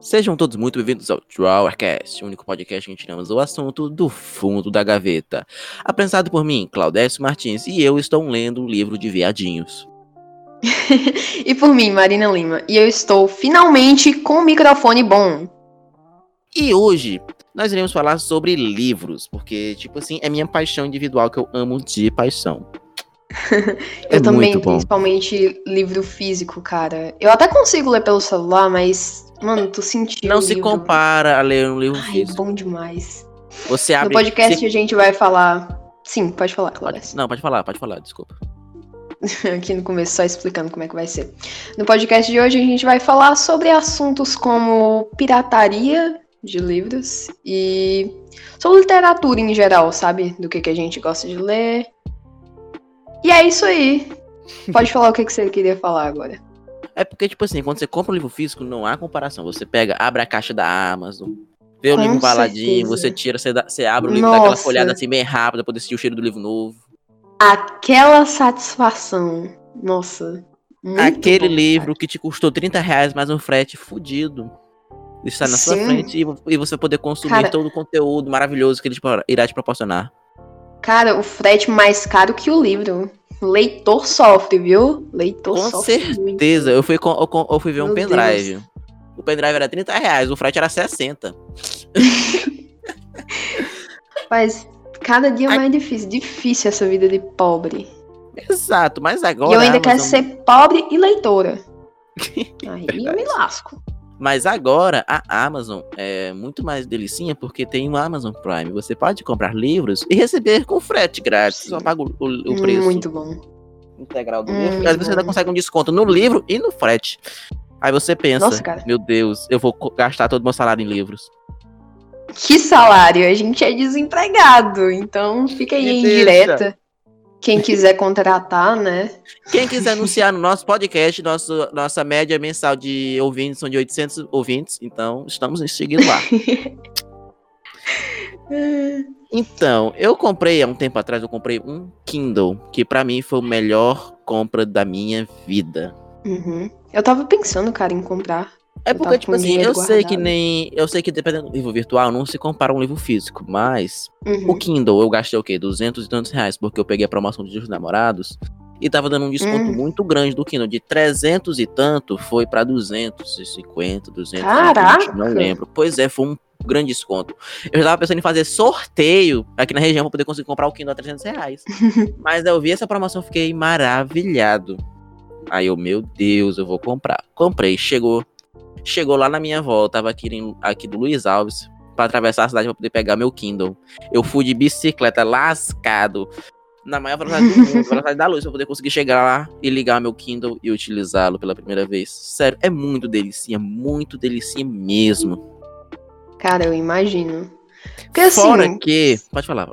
Sejam todos muito bem-vindos ao Drawercast, o único podcast que tiramos o assunto do fundo da gaveta. Apresentado por mim, Claudécio Martins, e eu estou lendo o livro de viadinhos. e por mim, Marina Lima, e eu estou finalmente com um microfone bom. E hoje nós iremos falar sobre livros, porque, tipo assim, é minha paixão individual que eu amo de paixão. eu é também, principalmente livro físico, cara. Eu até consigo ler pelo celular, mas, mano, tu sentiu. Não se livro. compara a ler um livro Ai, físico. bom demais. Você abre. No podcast se... a gente vai falar. Sim, pode falar, Cláudia. Não, pode falar, pode falar, desculpa. Aqui no começo, só explicando como é que vai ser. No podcast de hoje a gente vai falar sobre assuntos como pirataria de livros e sobre literatura em geral, sabe? Do que, que a gente gosta de ler e é isso aí. Pode falar o que, que você queria falar agora. É porque, tipo assim, quando você compra um livro físico, não há comparação. Você pega, abre a caixa da Amazon, vê o Com livro embaladinho, você tira, você, dá, você abre o livro, Nossa. dá aquela folhada assim bem rápida, poder sentir o cheiro do livro novo. Aquela satisfação. Nossa. Aquele bom, livro cara. que te custou 30 reais mais um frete fudido. Está na Sim. sua frente e você poder consumir cara, todo o conteúdo maravilhoso que ele irá te proporcionar. Cara, o frete mais caro que o livro. Leitor sofre, viu? Leitor com sofre. Com certeza. Eu fui, eu, eu fui ver Meu um pendrive. Deus. O pendrive era 30 reais, o frete era 60. Mas cada dia é mais difícil. Difícil essa vida de pobre. Exato, mas agora. E eu ainda Amazon... quero ser pobre e leitora. Aí eu me lasco. Mas agora a Amazon é muito mais delicinha porque tem o Amazon Prime. Você pode comprar livros e receber com frete grátis. Só paga o, o, preço. Muito bom. Integral do livro. Às vezes você ainda consegue um desconto no livro e no frete. Aí você pensa, Nossa, meu Deus, eu vou gastar todo o meu salário em livros. Que salário? A gente é desempregado, então fica aí em direta. Quem quiser contratar, né? Quem quiser anunciar no nosso podcast, nosso, nossa média mensal de ouvintes são de 800 ouvintes, então estamos seguindo lá. então, eu comprei há um tempo atrás, eu comprei um Kindle, que para mim foi a melhor compra da minha vida. Uhum. Eu tava pensando, cara, em comprar. É porque, tipo assim, eu guardado. sei que nem. Eu sei que dependendo do livro virtual, não se compara um livro físico, mas. Uhum. O Kindle, eu gastei o quê? 200 e tantos reais, porque eu peguei a promoção de Dia dos Namorados. E tava dando um desconto uhum. muito grande do Kindle. De 300 e tanto, foi pra 250, 200. Caraca! Não lembro. Pois é, foi um grande desconto. Eu já tava pensando em fazer sorteio aqui na região pra poder conseguir comprar o Kindle a 300 reais. mas eu vi essa promoção, fiquei maravilhado. Aí eu, meu Deus, eu vou comprar. Comprei, chegou Chegou lá na minha volta, tava aqui, aqui do Luiz Alves, para atravessar a cidade para poder pegar meu Kindle. Eu fui de bicicleta lascado, na maior velocidade do mundo, velocidade da luz, para poder conseguir chegar lá e ligar meu Kindle e utilizá-lo pela primeira vez. Sério, é muito delicinha, muito delicinha mesmo. Cara, eu imagino. Porque assim. Fora que. Pode falar.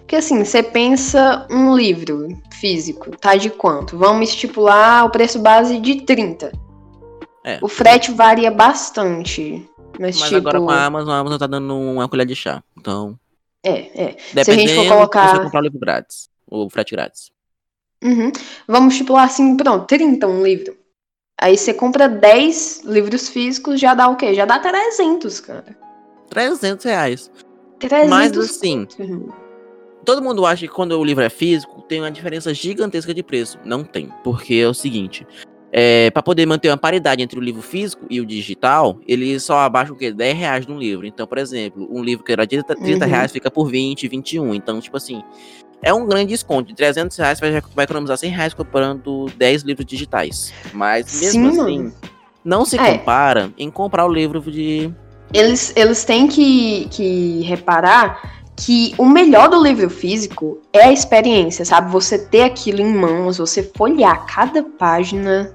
Porque assim, você pensa um livro físico, tá de quanto? Vamos estipular o preço base de 30. É. O frete varia bastante. Mas, mas tipo... agora com a Amazon, a Amazon tá dando uma colher de chá. Então. É, é. Se a gente for colocar. Você comprar o livro grátis. O frete grátis. Uhum. Vamos estipular assim, pronto, 30 um livro. Aí você compra 10 livros físicos, já dá o quê? Já dá 300, cara. 300 reais. 300 Mas assim, uhum. todo mundo acha que quando o livro é físico, tem uma diferença gigantesca de preço. Não tem. Porque é o seguinte, é, para poder manter uma paridade entre o livro físico e o digital, ele só abaixa o que? 10 reais no livro. Então, por exemplo, um livro que era de 30 uhum. reais fica por 20, 21. Então, tipo assim, é um grande desconto. De 300 reais você vai economizar 100 reais comprando 10 livros digitais. Mas mesmo Sim, assim, não se é. compara em comprar o livro de. Eles, eles têm que, que reparar que o melhor do livro físico é a experiência, sabe? Você ter aquilo em mãos, você folhear cada página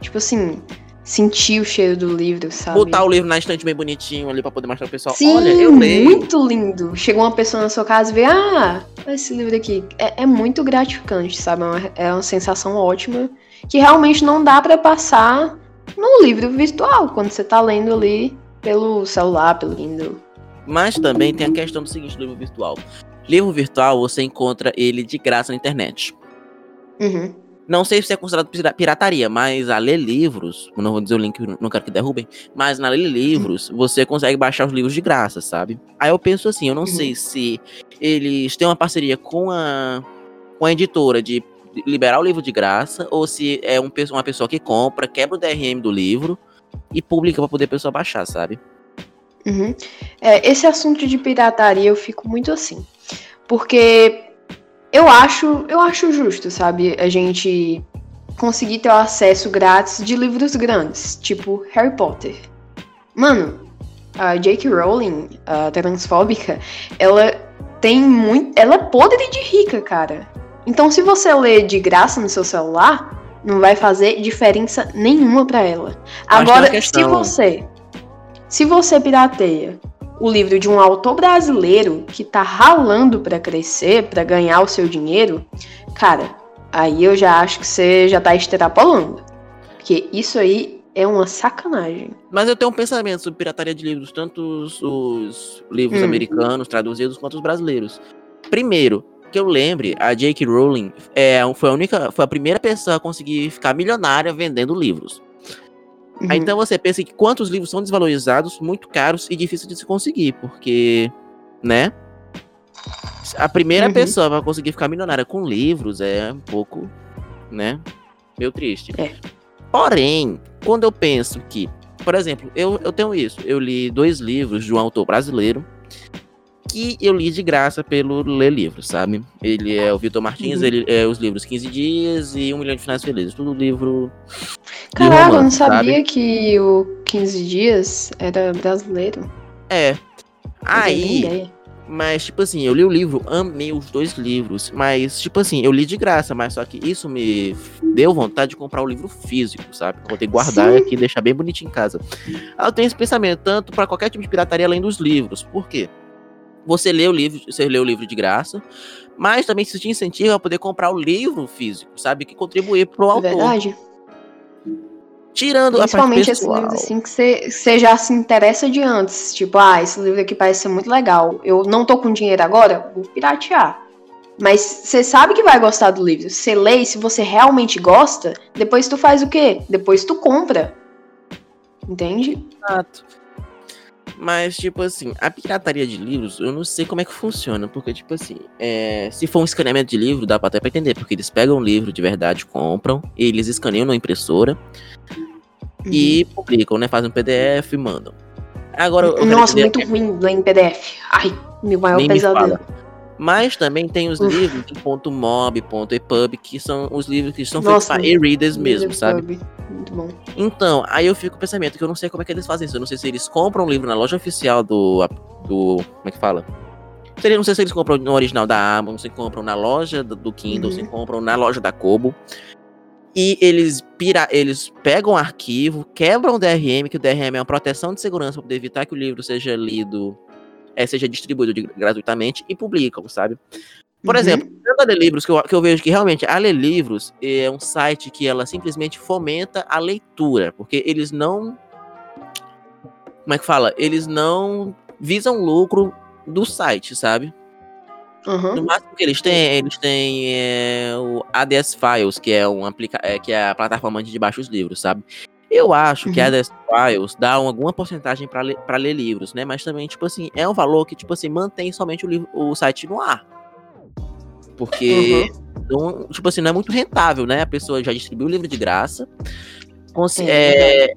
Tipo assim, sentir o cheiro do livro, sabe? Botar o livro na estante bem bonitinho ali pra poder mostrar pro pessoal. Sim, Olha, eu leio. muito lindo. Chegou uma pessoa na sua casa e vê, ah, esse livro aqui. É, é muito gratificante, sabe? É uma, é uma sensação ótima que realmente não dá para passar no livro virtual, quando você tá lendo ali pelo celular, pelo Kindle. Mas também tem a questão do seguinte do livro virtual. Livro virtual, você encontra ele de graça na internet. Uhum. Não sei se é considerado pirataria, mas a ler livros, não vou dizer o link, não quero que derrubem, mas na ler livros, você consegue baixar os livros de graça, sabe? Aí eu penso assim, eu não uhum. sei se eles têm uma parceria com a, com a editora de liberar o livro de graça, ou se é um, uma pessoa que compra, quebra o DRM do livro e publica para poder a pessoa baixar, sabe? Uhum. É, esse assunto de pirataria eu fico muito assim. Porque eu acho, eu acho justo, sabe? A gente conseguir ter o acesso grátis de livros grandes, tipo Harry Potter. Mano, a J.K. Rowling, a transfóbica, ela tem muito. Ela é podre de rica, cara. Então, se você lê de graça no seu celular, não vai fazer diferença nenhuma para ela. Agora, se você. Se você pirateia o livro de um autor brasileiro que tá ralando para crescer, para ganhar o seu dinheiro, cara, aí eu já acho que você já tá extrapolando. Porque isso aí é uma sacanagem. Mas eu tenho um pensamento sobre pirataria de livros, tanto os, os livros hum. americanos traduzidos quanto os brasileiros. Primeiro, que eu lembre, a J.K. Rowling é, foi a única, foi a primeira pessoa a conseguir ficar milionária vendendo livros. Uhum. Aí, então você pensa que quantos livros são desvalorizados, muito caros e difíceis de se conseguir, porque, né? A primeira uhum. pessoa para conseguir ficar milionária com livros é um pouco, né? Meio triste. É. Porém, quando eu penso que, por exemplo, eu, eu tenho isso, eu li dois livros de um autor brasileiro que eu li de graça pelo Ler Livros, sabe? Ele é o Vitor Martins, uhum. ele é os livros 15 Dias e Um Milhão de Finais Felizes. Tudo livro. Caraca, eu não sabia sabe? que o 15 Dias era brasileiro. É. Aí. Mas, tipo assim, eu li o livro, amei os dois livros. Mas, tipo assim, eu li de graça, mas só que isso me deu vontade de comprar o livro físico, sabe? Vou ter que guardar Sim. aqui e deixar bem bonitinho em casa. Eu tenho esse pensamento, tanto para qualquer tipo de pirataria além dos livros. Por quê? Você lê o livro, você lê o livro de graça, mas também se te incentiva a poder comprar o livro físico, sabe? Que contribuir pro autor. Verdade. Tirando Principalmente a parte pessoal. esses livros assim que você já se interessa de antes. Tipo, ah, esse livro aqui parece ser muito legal. Eu não tô com dinheiro agora, vou piratear. Mas você sabe que vai gostar do livro. Você lê e se você realmente gosta, depois tu faz o quê? Depois tu compra. Entende? Exato. Mas, tipo assim, a pirataria de livros, eu não sei como é que funciona. Porque, tipo assim, é, se for um escaneamento de livro, dá pra até pra entender. Porque eles pegam o livro de verdade, compram, eles escaneiam na impressora uhum. e publicam, né? Fazem um PDF e mandam. Agora, Nossa, muito ruim ler em PDF. Ai, meu maior pesadelo. Mas também tem os Uf. livros em ponto .mob, ponto .epub, que são os livros que são feitos para e-readers mesmo, sabe? Muito bom. Então, aí eu fico com o pensamento que eu não sei como é que eles fazem isso. Eu não sei se eles compram o livro na loja oficial do. do como é que fala? Seria, não sei se eles compram no original da Amazon, se compram na loja do Kindle, uhum. se compram na loja da Kobo. E eles, pira, eles pegam o arquivo, quebram o DRM, que o DRM é uma proteção de segurança para poder evitar que o livro seja lido é, seja distribuído de, gratuitamente e publicam, sabe? Por uhum. exemplo, a Lê Livros, que eu, que eu vejo que realmente a Lê Livros é um site que ela simplesmente fomenta a leitura, porque eles não. Como é que fala? Eles não visam lucro do site, sabe? Uhum. No máximo que eles têm, eles têm é, o ADS Files, que é, um aplica é, que é a plataforma de baixar os livros, sabe? Eu acho uhum. que a Desk Files dá alguma porcentagem para ler, ler livros, né? Mas também, tipo assim, é um valor que, tipo assim, mantém somente o, livro, o site no ar. Porque, uhum. não, tipo assim, não é muito rentável, né? A pessoa já distribuiu o livro de graça. É, é,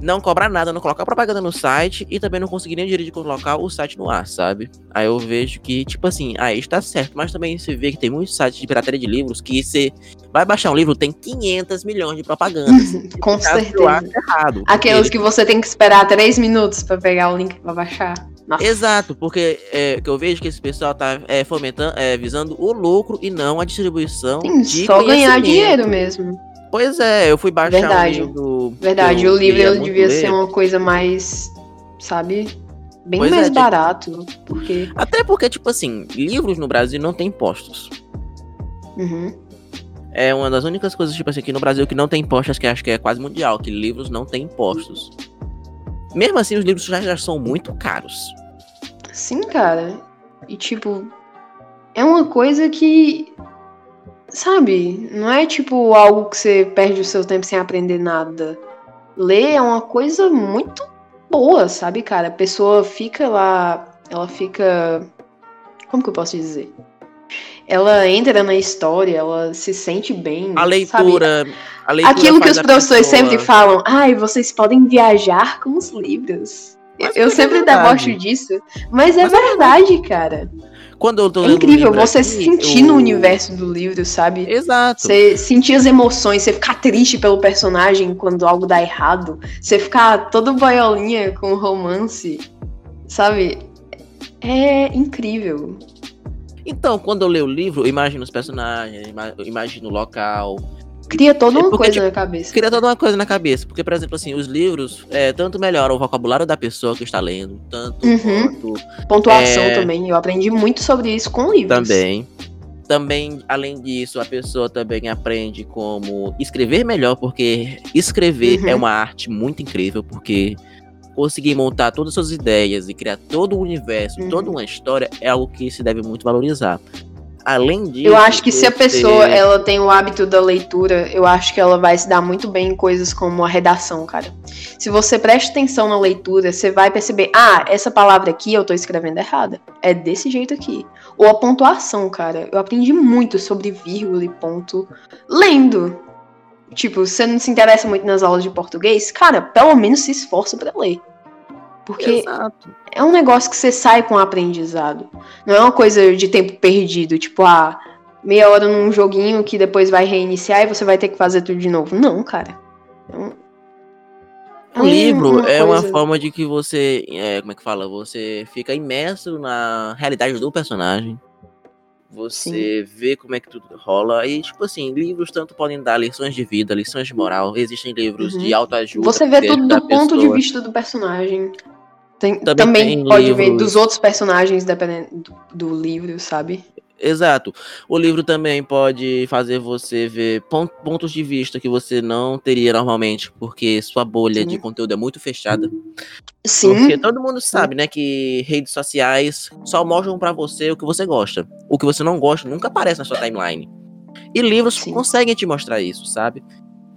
não cobrar nada, não colocar propaganda no site e também não conseguir nem o direito de colocar o site no ar, sabe? Aí eu vejo que, tipo assim, aí está certo, mas também você vê que tem muitos sites de pirataria de livros que você vai baixar um livro, tem 500 milhões de propagandas. Com certeza. Errado, Aqueles que você tem que esperar 3 minutos para pegar o link para baixar. Nossa. Exato, porque é, que eu vejo que esse pessoal tá é, fomentando, é, visando o lucro e não a distribuição. Sim, de só ganhar dinheiro mesmo. Pois é, eu fui baixar Verdade. o livro. Verdade, o livro ele devia ler. ser uma coisa mais, sabe? Bem pois mais é, barato. Tipo... Porque... Até porque, tipo assim, livros no Brasil não tem impostos. Uhum. É uma das únicas coisas, tipo assim, aqui no Brasil que não tem impostos, que acho que é quase mundial, que livros não tem impostos. Mesmo assim, os livros já, já são muito caros. Sim, cara. E tipo, é uma coisa que sabe, não é tipo algo que você perde o seu tempo sem aprender nada. Ler é uma coisa muito boa, sabe, cara? A pessoa fica lá, ela fica. Como que eu posso dizer? Ela entra na história, ela se sente bem. A leitura. A leitura Aquilo que os professores pessoa- sempre falam, ai, vocês podem viajar com os livros. Mas eu é sempre verdade. debocho disso, mas é Mas é verdade, cara. Quando eu tô É um incrível você aqui, sentir eu- no universo do livro, sabe? Exato. Você sentir as emoções, você ficar triste pelo personagem quando algo dá errado, você ficar todo boiolinha com o romance, sabe? É incrível. Então, quando eu leio o livro, eu imagino os personagens, eu imagino o local. Cria toda uma porque, coisa tipo, na cabeça. Cria toda uma coisa na cabeça. Porque, por exemplo, assim, os livros é, tanto melhoram o vocabulário da pessoa que está lendo, tanto Uhum. quanto Pontuação é- também. Eu aprendi muito sobre isso com livros. também. Também, além disso, a pessoa também aprende como escrever melhor, porque escrever Uhum. é uma arte muito incrível, porque conseguir montar todas as suas ideias e criar todo o universo, Uhum. toda uma história é algo que se deve muito valorizar. Além disso, Eu acho que se a pessoa ela tem o hábito da leitura, eu acho que ela vai se dar muito bem em coisas como a redação, cara. Se você presta atenção na leitura, você vai perceber, ah, essa palavra aqui eu tô escrevendo errada. É desse jeito aqui. Ou a pontuação, cara. Eu aprendi muito sobre vírgula e ponto lendo. Tipo, você não se interessa muito nas aulas de português, cara, pelo menos se esforça pra ler. Porque Exato. é um negócio que você sai com aprendizado. Não é uma coisa de tempo perdido, tipo, ah, meia hora num joguinho que depois vai reiniciar e você vai ter que fazer tudo de novo. Não, cara. É um- O livro é uma coisa- forma de que você, é, como é que fala? Você fica imerso na realidade do personagem. Você vê como é que tudo rola. E, tipo assim, livros tanto podem dar lições de vida, lições de moral. Existem livros Uhum. de autoajuda. Você vê é tudo do ponto de pessoa. vista do personagem. Tem- Também também pode ver livros- dos outros personagens dependendo do, do livro, sabe? Exato. O livro também pode fazer você ver pon- pontos de vista que você não teria normalmente, porque sua bolha Sim. de conteúdo é muito fechada. Sim. Porque todo mundo sabe, né, que redes sociais só mostram pra você o que você gosta. O que você não gosta nunca aparece na sua timeline. E livros Sim. conseguem te mostrar isso, sabe?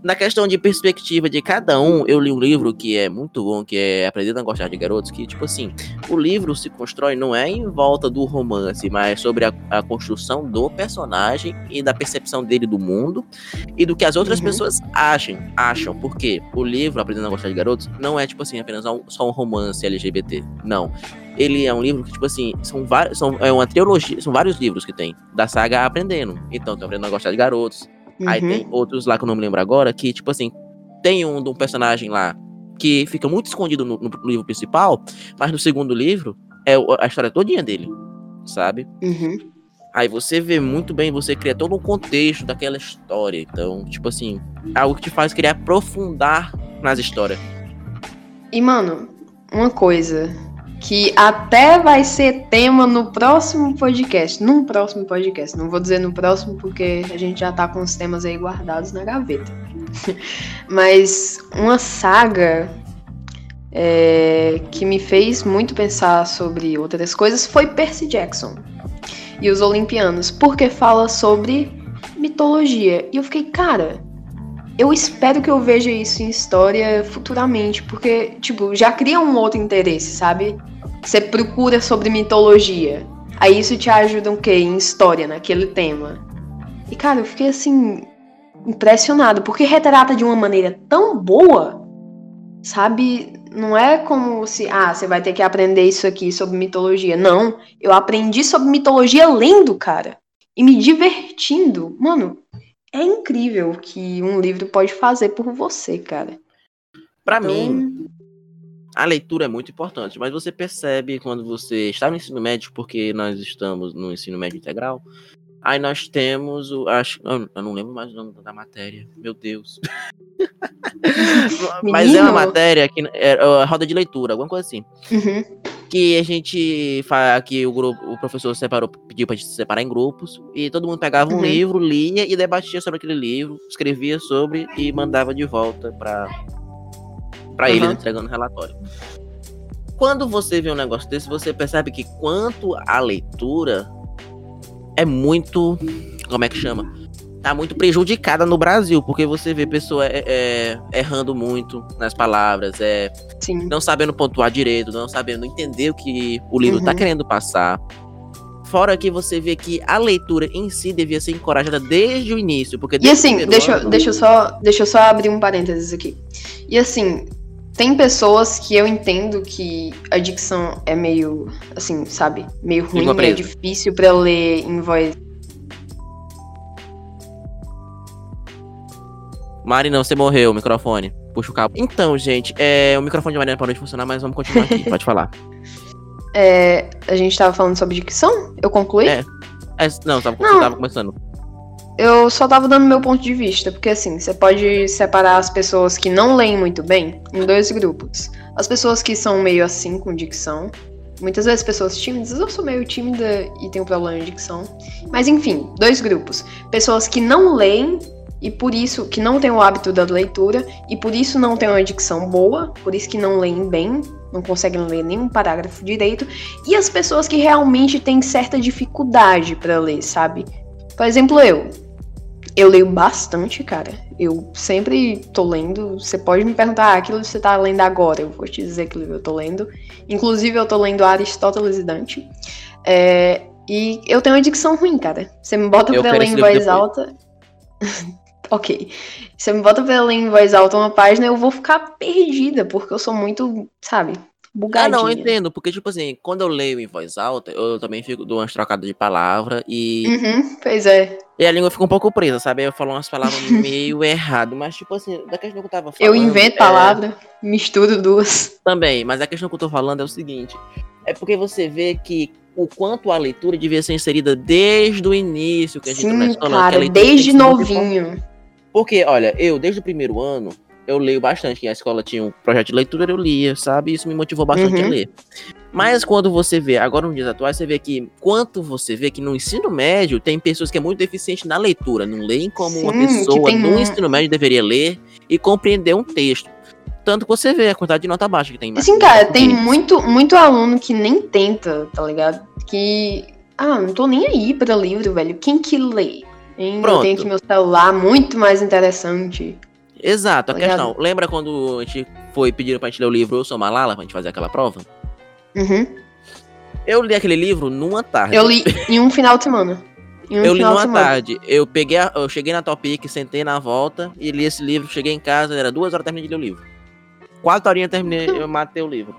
Na questão de perspectiva de cada um, eu li um livro que é muito bom, que é Aprendendo a Gostar de Garotos, que, tipo assim, o livro se constrói não é em volta do romance, mas sobre a, a construção do personagem e da percepção dele do mundo e do que as outras Uhum. pessoas acham, acham. Porque o livro Aprendendo a Gostar de Garotos não é, tipo assim, apenas um- só um romance LGBT. Não. Ele é um livro que, tipo assim, são vários. São, é uma trilogia, são vários livros que tem da saga Aprendendo. Então, tô aprendendo a gostar de garotos. Aí Uhum. tem outros lá que eu não me lembro agora, que, tipo assim, tem um de um personagem lá que fica muito escondido no, no livro principal, mas no segundo livro é a história todinha dele, sabe? Uhum. Aí você vê muito bem, você cria todo um contexto daquela história. Então, tipo assim, é algo que te faz querer aprofundar nas histórias. E, mano, uma coisa que até vai ser tema no próximo podcast. Num próximo podcast. Não vou dizer no próximo porque a gente já tá com os temas aí guardados na gaveta. Mas uma saga é, que me fez muito pensar sobre outras coisas foi Percy Jackson e os Olimpianos, porque fala sobre mitologia. E eu fiquei, cara, eu espero que eu veja isso em história futuramente, porque, tipo, já cria um outro interesse, sabe? Você procura sobre mitologia. Aí isso te ajuda o quê? Em história, naquele tema. E, cara, eu fiquei assim, impressionado, porque retrata de uma maneira tão boa, sabe? Não é como se, ah, você vai ter que aprender isso aqui sobre mitologia. Não, eu aprendi sobre mitologia lendo, cara. E me divertindo. Mano, é incrível o que um livro pode fazer por você, cara. Pra Então, mim, a leitura é muito importante, mas você percebe quando você está no ensino médio, porque nós estamos no ensino médio integral, aí nós temos o. Acho, eu não lembro mais o nome da matéria. Meu Deus. mas é uma matéria que é, é roda de leitura, alguma coisa assim. Uhum. Que a gente que o grupo, o professor separou, pediu pra gente se separar em grupos, e todo mundo pegava um Uhum. livro, lia e debatia sobre aquele livro, escrevia sobre e mandava de volta pra, pra ele Uhum. entregando o relatório. Quando você vê um negócio desse, você percebe que quanto à leitura é muito. Como é que chama? Tá muito prejudicada no Brasil, porque você vê pessoa é, é, errando muito nas palavras, é, Sim. não sabendo pontuar direito, não sabendo entender o que o livro tá Uhum. querendo passar. Fora que você vê que a leitura em si devia ser encorajada desde o início, porque E assim, deixa, ano- deixa, eu só, deixa eu só abrir um parênteses aqui. E assim, tem pessoas que eu entendo que a dicção é meio, assim, sabe? Meio ruim, é difícil pra ler em voz. Mari, não, você morreu, o microfone. Puxa o cabo. Então, gente, é, o microfone de Mariana parou de funcionar, mas vamos continuar aqui. Pode falar. É, a gente tava falando sobre dicção? Eu concluí? É. É, não, tava, Não. você tava começando. Eu só tava dando meu ponto de vista, porque assim, você pode separar as pessoas que não leem muito bem em dois grupos. As pessoas que são meio assim com dicção. Muitas vezes pessoas tímidas, eu sou meio tímida e tenho problema de dicção. Mas enfim, dois grupos. Pessoas que não leem e por isso que não têm o hábito da leitura e por isso não têm uma dicção boa, por isso que não leem bem, não conseguem ler nenhum parágrafo direito, e as pessoas que realmente têm certa dificuldade pra ler, sabe? Por exemplo, eu. Eu leio bastante, cara. Eu sempre tô lendo. Você pode me perguntar, ah, aquilo que você tá lendo agora. Eu vou te dizer que livro eu tô lendo. Inclusive, eu tô lendo Aristóteles e Dante. É, e eu tenho uma dicção ruim, cara. Você me bota Eu pra ler em voz depois. alta. ok. Você me bota pra ler em voz alta uma página, eu vou ficar perdida, porque eu sou muito, sabe, Ah, bugadinha. não, eu entendo, porque, tipo assim, quando eu leio em voz alta, eu também fico, dou umas trocadas de palavra e, Uhum, pois é. e a língua fica um pouco presa, sabe? Eu falo umas palavras meio errado, mas, tipo assim, da questão que eu tava falando. Eu invento é, palavra, misturo duas. Também, mas a questão que eu tô falando é o seguinte: é porque você vê que o quanto a leitura devia ser inserida desde o início que a gente na Sim, escola. cara, leitura tem desde novinho. Porque, olha, eu, desde o primeiro ano, eu leio bastante. A escola tinha um projeto de leitura, eu lia, sabe? Isso me motivou bastante Uhum. a ler. Mas quando você vê, agora nos dias atuais, você vê que, quanto você vê que no ensino médio tem pessoas que é muito deficiente na leitura, não leem como uma Sim, que pessoa no um- ensino médio deveria ler e compreender um texto. Tanto que você vê a quantidade de nota baixa que tem. Assim, cara, tem muito, muito aluno que nem tenta, tá ligado? Que. Ah, não tô nem aí pra livro, velho. Quem que lê? Eu Pronto. tenho aqui meu celular, muito mais interessante. Exato, a questão. Lembra quando a gente foi pedir pra gente ler o livro Eu Sou Malala, pra gente fazer aquela prova? Uhum. Eu li aquele livro numa tarde. Eu li em um final de semana. Em um Eu li numa tarde. Eu peguei, a- eu cheguei na Topic, sentei na volta e li esse livro. Cheguei em casa, era duas horas terminei de ler o livro. Quatro horinhas terminei, eu matei o livro.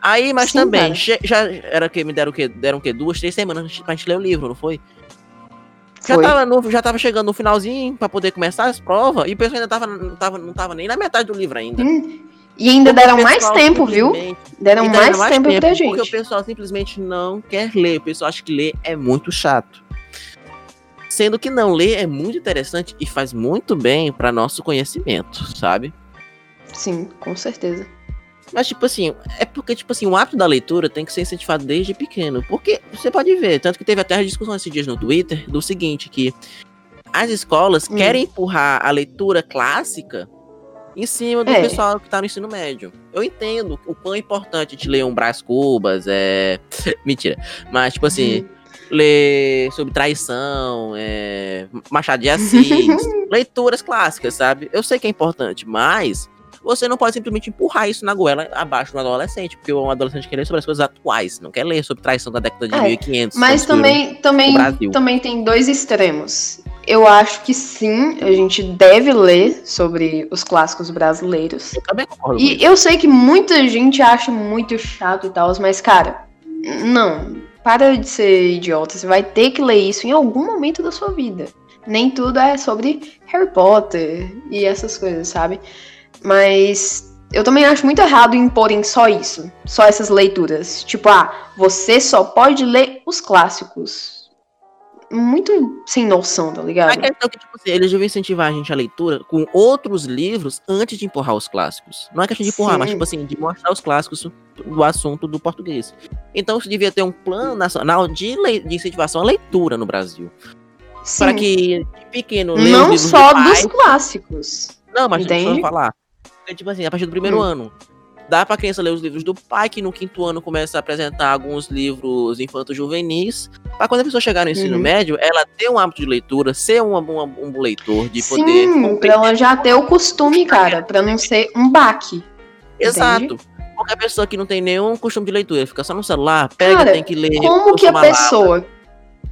Aí, mas Sim, também, che- já era que me deram o quê? Deram o quê? Duas, três semanas pra gente ler o livro, não foi? Já tava, no, já tava chegando no finalzinho pra poder começar as provas e o pessoal ainda tava, não, tava, não tava nem na metade do livro ainda. Hum. E ainda Porque deram mais tempo, viu? Deram e mais, deram tempo, pra Porque o gente. pessoal simplesmente não quer ler. O pessoal acha que ler é muito chato. Sendo que não ler é muito interessante e faz muito bem para nosso conhecimento, sabe? Sim, com certeza. Mas, tipo assim, é porque, tipo assim, o hábito da leitura tem que ser incentivado desde pequeno. Porque você pode ver, tanto que teve até a discussão esses dias no Twitter do seguinte, que as escolas Hum. querem empurrar a leitura clássica em cima do É. pessoal que tá no ensino médio. Eu entendo o quão importante de ler um Brás Cubas, é. Mentira. Mas, tipo assim, Uhum. ler sobre traição, é, Machado de Assis, leituras clássicas, sabe? Eu sei que é importante, mas você não pode simplesmente empurrar isso na goela abaixo do adolescente, porque um adolescente quer ler sobre as coisas atuais, não quer ler sobre traição da década de É, 1500. Mas também, também, o também tem dois extremos. Eu acho que sim, a gente deve ler sobre os clássicos brasileiros. Eu também concordo E eu sei que muita gente acha muito chato e tal, mas, cara, não. Para de ser idiota. Você vai ter que ler isso em algum momento da sua vida. Nem tudo é sobre Harry Potter e essas coisas, sabe? Mas eu também acho muito errado imporem só isso. Só essas leituras. Tipo, ah, você só pode ler os clássicos. Muito sem noção, tá A ligado? questão é que, tipo assim, eles deviam incentivar a gente a leitura com outros livros antes de empurrar os clássicos. Não é questão de empurrar, Sim. mas, tipo assim, de mostrar os clássicos do assunto do português. Então, isso devia ter um plano nacional de, de incentivação à leitura no Brasil. Sim. Para que de pequeno Não só do dos clássicos. Não, mas deixa eu Entende? falar. Porque, tipo assim, a partir do primeiro Hum. ano. Dá pra criança ler os livros do pai, que no quinto ano começa a apresentar alguns livros infanto-juvenis. Pra quando a pessoa chegar no ensino Uhum. médio, ela ter um hábito de leitura, ser uma- uma- um leitor, de poder. Sim, pra ela já ter o costume, cara, pra não ser um baque. Exato. Qualquer pessoa que não tem nenhum costume de leitura, fica só no celular, pega, Cara, tem que ler. Como que a pessoa,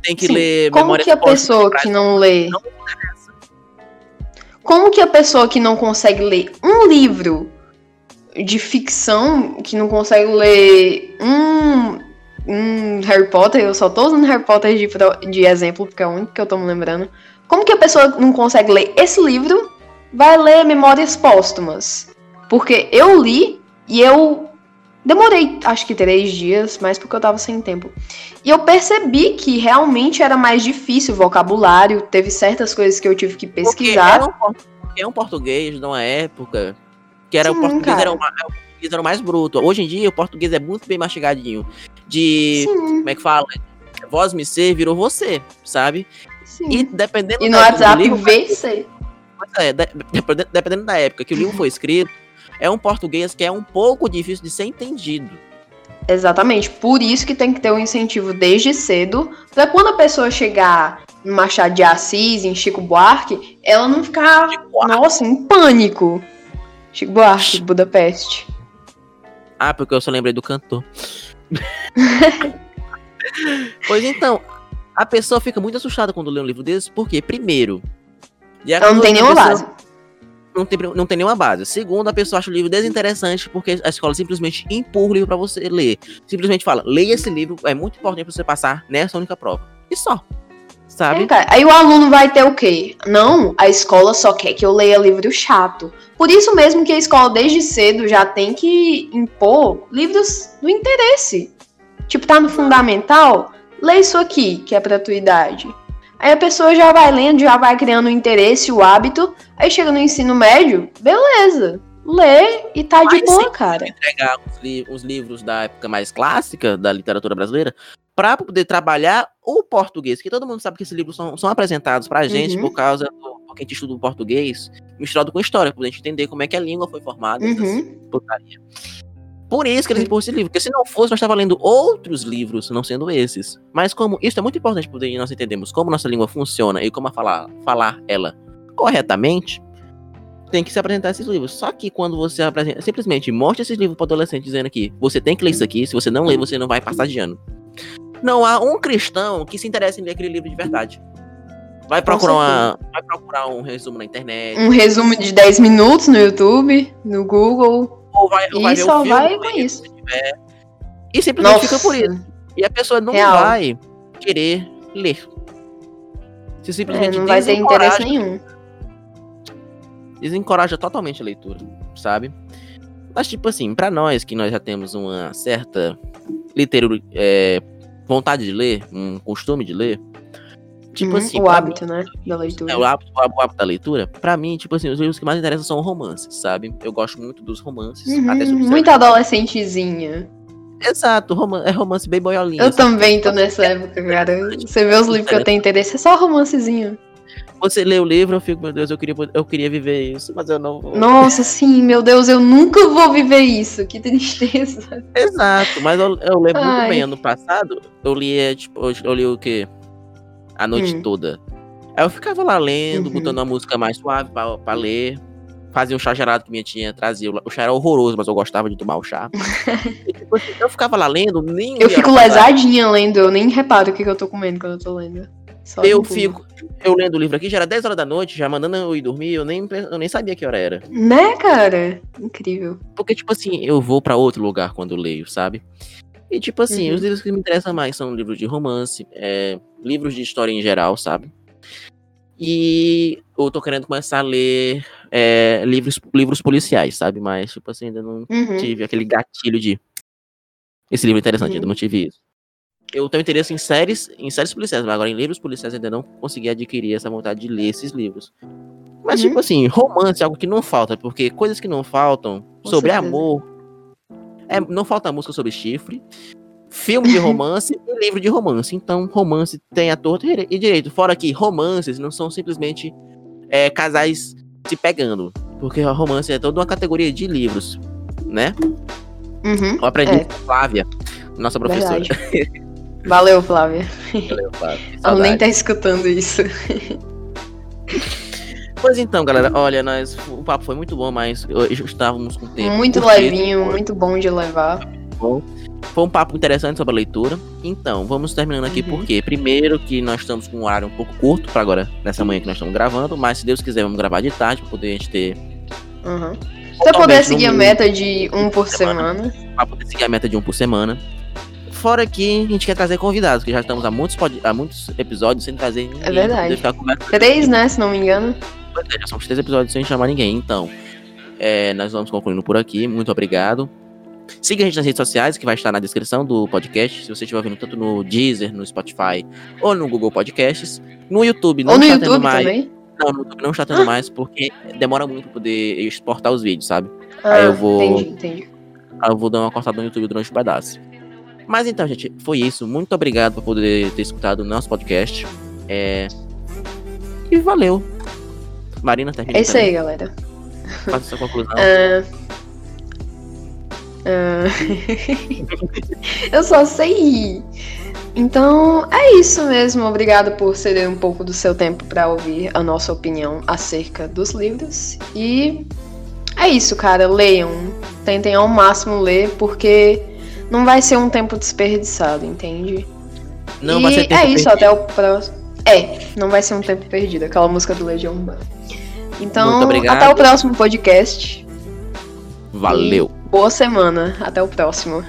Tem que sim, ler como que a pessoa que não lê, Não como que a pessoa que não consegue ler um livro de ficção, que não consegue ler um, um Harry Potter, eu só tô usando Harry Potter de, de exemplo, porque é o único que eu tô me lembrando. Como que a pessoa não consegue ler esse livro, vai ler Memórias Póstumas? Porque eu li e eu demorei, acho que três dias, mas porque eu tava sem tempo. E eu percebi que realmente era mais difícil o vocabulário, teve certas coisas que eu tive que Porque pesquisar. É um, por- é um português de uma época que era Sim, o português cara. era, uma, o português era mais bruto. Hoje em dia o português é muito bem mastigadinho. De Sim, como é que fala? Voz me ser virou você, sabe? sim. E dependendo E no WhatsApp livro, VC. é, de- dependendo- dependendo da época que o livro foi escrito, é um português que é um pouco difícil de ser entendido. Exatamente. Por isso que tem que ter um incentivo desde cedo, pra quando a pessoa chegar no Machado de Assis, em Chico Buarque, ela não ficar, nossa, em pânico. Chico Buarque, Budapeste. Ah, porque eu só lembrei do cantor. pois então, a pessoa fica muito assustada quando lê um livro desse, porque, primeiro, Ela não tem nenhuma pessoa- base. Não tem, não tem nenhuma base. Segundo, a pessoa acha o livro desinteressante porque a escola simplesmente empurra o livro pra você ler. Simplesmente fala, leia esse livro, é muito importante pra você passar nessa única prova. E só. Sabe? É. Aí o aluno vai ter o quê? Não, a escola só quer que eu leia livro chato. Por isso mesmo que a escola desde cedo já tem que impor livros do interesse. Tipo, tá no fundamental? Lê isso aqui, que é pra tua idade. Aí a pessoa já vai lendo, já vai criando o interesse, o hábito. Aí chega no ensino médio, beleza. Lê e tá de Mas boa, sim, cara. pegar uns, li- uns livros da época mais clássica da literatura brasileira para poder trabalhar o português, que todo mundo sabe que esses livros são, são apresentados pra gente Uhum. por causa do porque a gente estuda o português misturado com história, pra gente entender como é que a língua foi formada, Uhum. Por isso que eles impõem esse livro, porque se não fosse, nós estávamos lendo outros livros, não sendo esses. Mas como isso é muito importante para nós entendermos como nossa língua funciona e como falar, falar ela corretamente, tem que se apresentar esses livros. Só que quando você apresenta, simplesmente mostra esses livros para adolescente dizendo que você tem que ler isso aqui, se você não ler, você não vai passar de ano. Não há um cristão que se interesse em ler aquele livro de verdade. Vai procurar, uma, vai procurar um resumo na internet, Um resumo de 10 minutos no YouTube, no Google. Ou vai, ou vai E ver só o filme vai com isso. tiver, e simplesmente Nossa. fica por isso. E a pessoa não Real. vai querer ler. Você É, simplesmente não vai ter interesse nenhum. desencoraja totalmente a leitura, sabe? Mas, tipo assim, pra nós que nós já temos uma certa litero, é, vontade de ler, um costume de ler, tipo Uhum, assim, o hábito, né? Da leitura. mim, é, o, hábito, o hábito da leitura, pra mim, tipo assim, os livros que mais interessam são romances, sabe? Eu gosto muito dos romances. Uhum, muito adolescentezinha. Exato, roman- é romance bem boiolinho. Eu assim. também tô nessa época, cara. Você vê os livros que eu tenho interesse, é só romancezinho. Você lê o livro, eu fico, meu Deus, eu queria, eu queria viver isso, mas eu não vou. Nossa, sim, meu Deus, eu nunca vou viver isso. Que tristeza. Exato, mas eu, eu lembro muito bem, ano passado, eu li, tipo, eu, eu li o quê? A noite Hum. toda. Aí eu ficava lá lendo, Uhum. botando uma música mais suave pra, pra ler. Fazia um chá gelado que minha tia trazia. O chá era horroroso, mas eu gostava de tomar o chá. Tipo assim, eu ficava lá lendo, nem. Eu fico lesadinha lendo, eu nem reparo o que, que eu tô comendo quando eu tô lendo. Só Eu fico, eu lendo o livro aqui, já era 10 horas da noite, já mandando eu ir dormir, eu nem, eu nem sabia que hora era. Né, cara? Incrível. Porque, tipo assim, eu vou pra outro lugar quando leio, sabe? E, tipo assim, Uhum. os livros que me interessam mais são livros de romance, é, livros de história em geral, sabe? E eu tô querendo começar a ler é, livros, livros policiais, sabe? Mas, tipo assim, ainda não Uhum. tive aquele gatilho de. Esse livro é interessante, Uhum. ainda não tive isso. Eu tenho interesse em séries, em séries policiais, mas agora em livros policiais ainda não consegui adquirir essa vontade de ler esses livros. Mas, Uhum. tipo assim, romance é algo que não falta, porque coisas que não faltam Com sobre certeza. amor. É, não falta música sobre chifre, filme de romance e livro de romance. Então, romance tem a torta e direito. Fora que romances não são simplesmente é, casais se pegando. Porque romance é toda uma categoria de livros. né? Uhum. Eu aprendi É. com Flávia, nossa professora. Valeu, Flávia. Valeu, Flávia. Ela nem tá escutando isso. Pois então, galera, olha, nós, o papo foi muito bom, mas estávamos com tempo. muito levinho, muito bom de levar. bom. Foi um papo interessante sobre a leitura. Então, vamos terminando aqui Uhum. porque, primeiro, que nós estamos com um horário um pouco curto para agora, nessa manhã que nós estamos gravando, mas se Deus quiser, vamos gravar de tarde para poder a gente ter. Uhum. Se puder seguir a no- meta de um por semana. Pra poder seguir a meta de um por semana. Fora que a gente quer trazer convidados, que já estamos há muitos, pod- há muitos episódios sem trazer ninguém. pra verdade. Três, né? Se não me engano. Pois é, já são três episódios sem chamar ninguém. Então, é, nós vamos concluindo por aqui. Muito obrigado. Siga a gente nas redes sociais, que vai estar na descrição do podcast. Se você estiver ouvindo tanto no Deezer, no Spotify ou no Google Podcasts. No YouTube não Ou no está tendo YouTube mais. também. Não, no YouTube não está tendo mais, porque demora muito pra poder exportar os vídeos, sabe? Ah, Aí eu vou- Entendi, entendi. Aí eu vou dar uma cortada no YouTube durante um pedaço. Mas então, gente, foi isso. Muito obrigado por poder ter escutado o nosso podcast. É... E valeu. Marina, termina. É isso aí, galera. Faça sua conclusão. Ah, ah, eu só sei rir. Então, é isso mesmo. Obrigada por ceder um pouco do seu tempo para ouvir a nossa opinião acerca dos livros. E é isso, cara. Leiam. Tentem ao máximo ler, porque não vai ser um tempo desperdiçado, entende? Não e vai ser tempo é isso, perdido. até o próximo. É, não vai ser um tempo perdido, aquela música do Legião Urbana. Então, obrigado. até o próximo podcast. Valeu. Boa semana. Até o próximo.